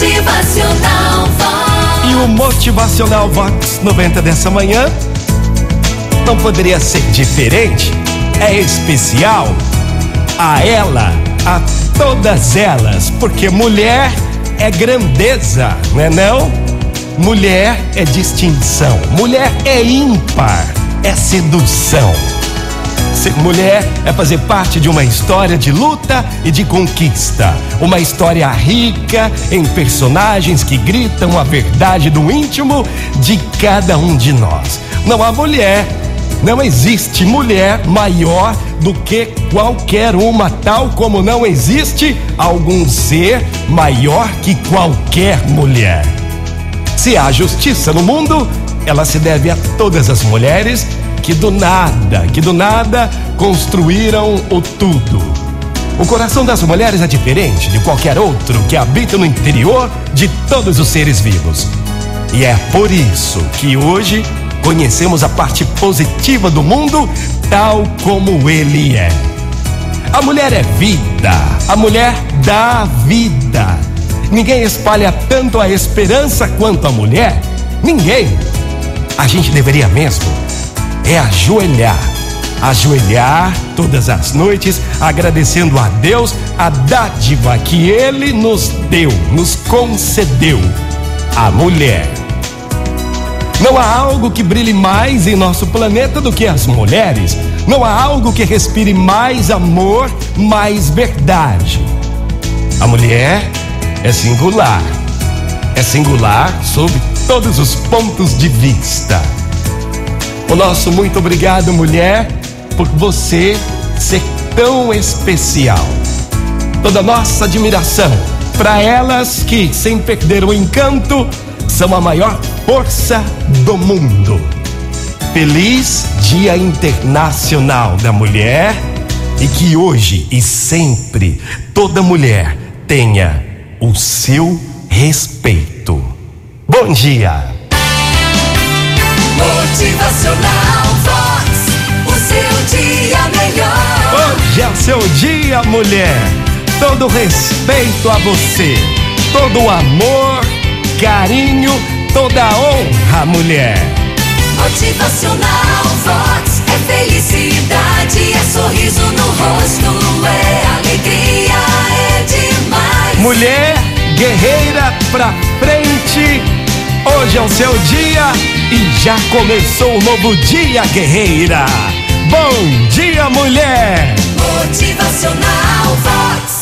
Motivacional Vox. E o Motivacional Vox 90 dessa manhã não poderia ser diferente. É especial a ela, a todas elas, porque mulher é grandeza, não é não? Mulher é distinção, mulher é ímpar, é sedução. Ser mulher é fazer parte de uma história de luta e de conquista. Uma história rica em personagens que gritam a verdade do íntimo de cada um de nós. Não há mulher, não existe mulher maior do que qualquer uma, tal como não existe algum ser maior que qualquer mulher. Se há justiça no mundo, ela se deve a todas as mulheres que do nada, que do nada construíram o tudo. O coração das mulheres é diferente de qualquer outro que habita no interior de todos os seres vivos. E é por isso que hoje conhecemos a parte positiva do mundo tal como ele é. A mulher é vida, a mulher dá vida. Ninguém espalha tanto a esperança quanto a mulher. Ninguém. A gente deveria mesmo é ajoelhar. Ajoelhar todas as noites, agradecendo a Deus a dádiva que Ele nos deu, nos concedeu a mulher. Não há algo que brilhe mais em nosso planeta do que as mulheres. Não há algo que respire mais amor, mais verdade. A mulher é singular. É singular sob todos os pontos de vista. O nosso muito obrigado, mulher, por você ser tão especial. Toda nossa admiração para elas que, sem perder o encanto, são a maior força do mundo. Feliz Dia Internacional da Mulher e que hoje e sempre toda mulher tenha o seu respeito. Bom dia! Seu dia, mulher. Todo respeito a você, todo amor, carinho, toda honra, mulher. Motivacional Vox é felicidade, é sorriso no rosto, é alegria, é demais. Mulher guerreira pra frente. Hoje é o seu dia e já começou o novo dia, guerreira. Bom dia, mulher. Motivacional Vox.